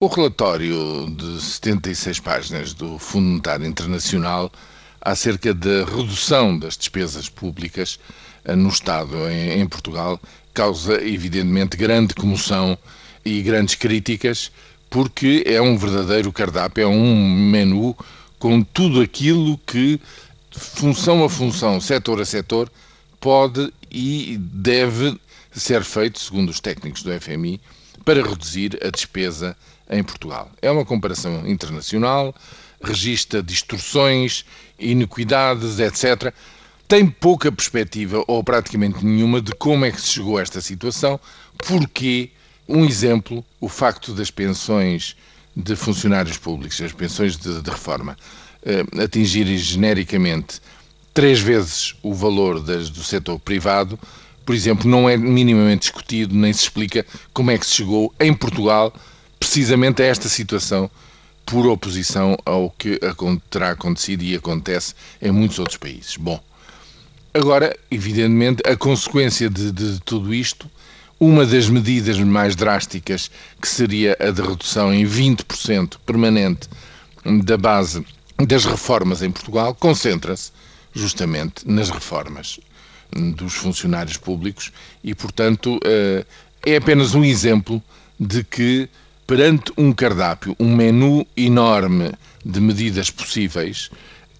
O relatório de 76 páginas do Fundo Monetário Internacional acerca da redução das despesas públicas eh, no Estado em, Portugal causa evidentemente grande comoção e grandes críticas porque é um verdadeiro cardápio, é um menu com tudo aquilo que, função a função, setor a setor, pode e deve ser feito, segundo os técnicos do FMI, para reduzir a despesa em Portugal. É uma comparação internacional, registra distorções, iniquidades, etc. Tem pouca perspectiva, ou praticamente nenhuma, de como é que se chegou a esta situação, porque, um exemplo, o facto das pensões de funcionários públicos, as pensões de, de reforma, eh, atingirem genericamente três vezes o valor das do setor privado, por exemplo, não é minimamente discutido nem se explica como é que se chegou em Portugal precisamente a esta situação por oposição ao que terá acontecido e acontece em muitos outros países. Bom, agora, evidentemente, a consequência de, de tudo isto, uma das medidas mais drásticas, que seria a de redução em 20% permanente da base das reformas em Portugal, concentra-se justamente nas reformas dos funcionários públicos e, portanto, eh, é apenas um exemplo de que perante um cardápio, um menu enorme de medidas possíveis,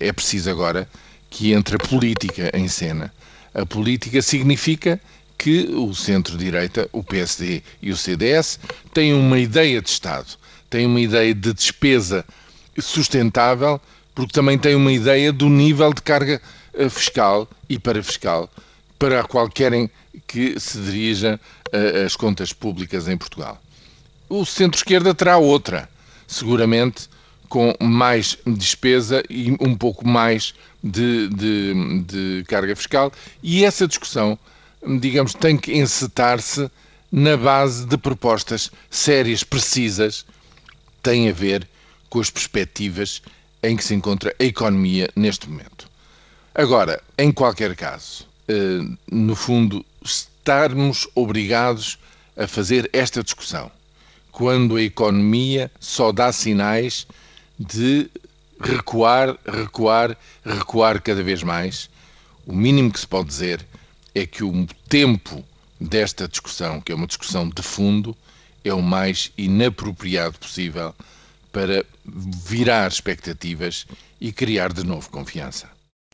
é preciso agora que entre a política em cena. A política significa que o centro-direita, o PSD e o CDS têm uma ideia de Estado, têm uma ideia de despesa sustentável, porque também têm uma ideia do nível de carga eh, fiscal e parafiscal para a qual querem que se dirija eh, as contas públicas em Portugal. O centro-esquerda terá outra, seguramente com mais despesa e um pouco mais de, de, de carga fiscal. E essa discussão, digamos, tem que encetar-se na base de propostas sérias, precisas, tem a ver com as perspectivas em que se encontra a economia neste momento. Agora, em qualquer caso, eh, no fundo, estarmos obrigados a fazer esta discussão quando a economia só dá sinais de recuar, recuar, recuar cada vez mais. O mínimo que se pode dizer é que o tempo desta discussão, que é uma discussão de fundo, é o mais inapropriado possível para virar expectativas e criar de novo confiança.